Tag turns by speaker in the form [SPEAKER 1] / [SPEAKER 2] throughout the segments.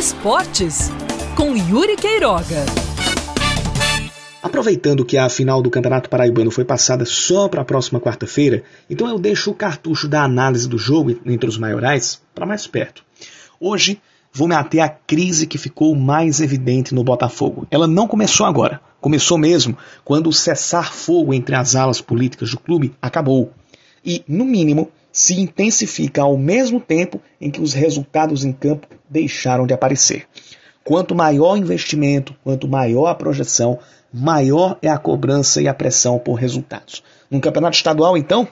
[SPEAKER 1] Esportes com Yuri Queiroga.
[SPEAKER 2] Aproveitando que a final do Campeonato Paraibano foi passada só para a próxima quarta-feira, então eu deixo o cartucho da análise do jogo entre os maiorais para mais perto. Hoje vou me ater à crise que ficou mais evidente no Botafogo. Ela não começou agora, começou mesmo quando o cessar-fogo entre as alas políticas do clube acabou. E, no mínimo, se intensifica ao mesmo tempo em que os resultados em campo deixaram de aparecer. Quanto maior o investimento, quanto maior a projeção, maior é a cobrança e a pressão por resultados. No campeonato estadual, então,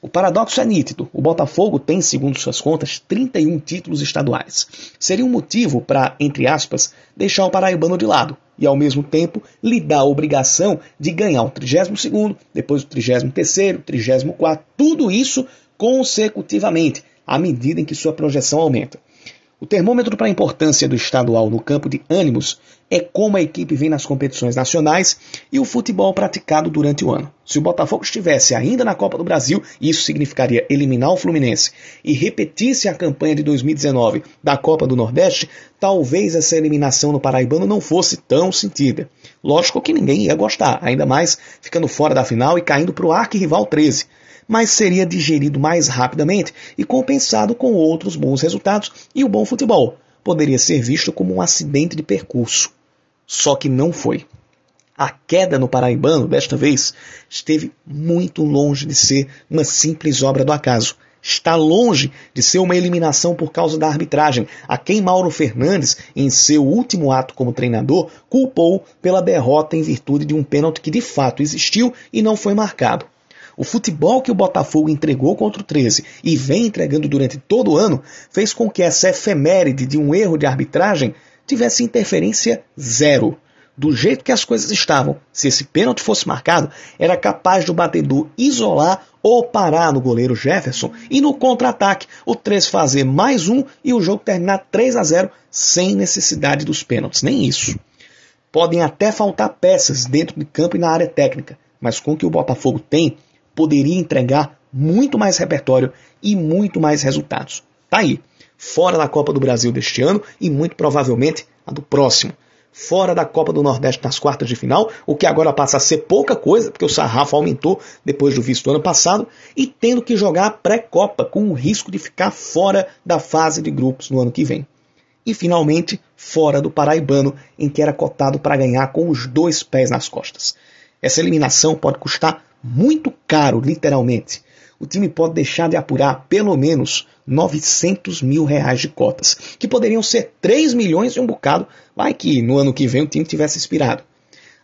[SPEAKER 2] o paradoxo é nítido. O Botafogo tem, segundo suas contas, 31 títulos estaduais. Seria um motivo para, entre aspas, deixar o paraibano de lado e, ao mesmo tempo, lhe dar a obrigação de ganhar o 32º, depois o 33º, 34º, tudo isso consecutivamente, à medida em que sua projeção aumenta. O termômetro para a importância do estadual no campo de ânimos é como a equipe vem nas competições nacionais e o futebol praticado durante o ano. Se o Botafogo estivesse ainda na Copa do Brasil, isso significaria eliminar o Fluminense e repetisse a campanha de 2019 da Copa do Nordeste, talvez essa eliminação no Paraibano não fosse tão sentida. Lógico que ninguém ia gostar, ainda mais ficando fora da final e caindo para o arquirrival 13 mas seria digerido mais rapidamente e compensado com outros bons resultados e o bom futebol. Poderia ser visto como um acidente de percurso. Só que não foi. A queda no Paraibano, desta vez, esteve muito longe de ser uma simples obra do acaso. Está longe de ser uma eliminação por causa da arbitragem, a quem Mauro Fernandes, em seu último ato como treinador, culpou pela derrota em virtude de um pênalti que de fato existiu e não foi marcado. O futebol que o Botafogo entregou contra o 13 e vem entregando durante todo o ano fez com que essa efeméride de um erro de arbitragem tivesse interferência zero. Do jeito que as coisas estavam, se esse pênalti fosse marcado, era capaz do batedor isolar ou parar no goleiro Jefferson e no contra-ataque o 3 fazer mais um e o jogo terminar 3 a 0 sem necessidade dos pênaltis. Nem isso. Podem até faltar peças dentro de campo e na área técnica, mas com o que o Botafogo tem, poderia entregar muito mais repertório e muito mais resultados. Tá aí, fora da Copa do Brasil deste ano e muito provavelmente a do próximo. Fora da Copa do Nordeste nas quartas de final, o que agora passa a ser pouca coisa, porque o sarrafo aumentou depois do visto do ano passado, e tendo que jogar a pré-Copa, com o risco de ficar fora da fase de grupos no ano que vem. E finalmente, fora do Paraibano, em que era cotado para ganhar com os dois pés nas costas. Essa eliminação pode custar muito caro, literalmente. O time pode deixar de apurar pelo menos 900 mil reais de cotas, que poderiam ser 3 milhões e um bocado, vai que no ano que vem o time tivesse inspirado.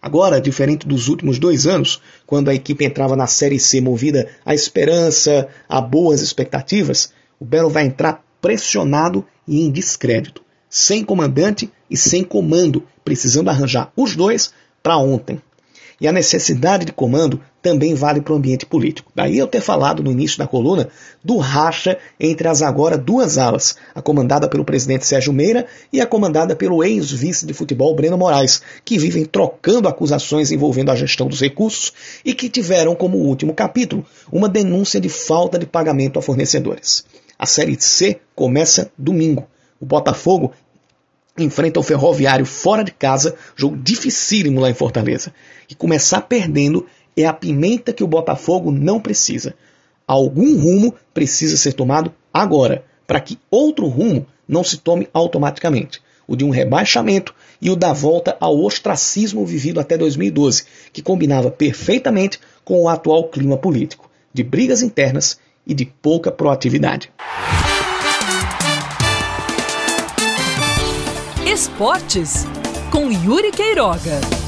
[SPEAKER 2] Agora, diferente dos últimos dois anos, quando a equipe entrava na Série C movida à esperança, a boas expectativas, o Belo vai entrar pressionado e em descrédito, sem comandante e sem comando, precisando arranjar os dois para ontem. E a necessidade de comando também vale para o ambiente político. Daí eu ter falado no início da coluna do racha entre as agora duas alas, a comandada pelo presidente Sérgio Meira e a comandada pelo ex-vice de futebol Breno Moraes, que vivem trocando acusações envolvendo a gestão dos recursos e que tiveram como último capítulo uma denúncia de falta de pagamento a fornecedores. A Série C começa domingo. O Botafogo enfrenta o Ferroviário fora de casa, jogo dificílimo lá em Fortaleza. E começar perdendo é a pimenta que o Botafogo não precisa. Algum rumo precisa ser tomado agora, para que outro rumo não se tome automaticamente. O de um rebaixamento e o da volta ao ostracismo vivido até 2012, que combinava perfeitamente com o atual clima político, de brigas internas e de pouca proatividade.
[SPEAKER 1] Esportes com Yuri Queiroga.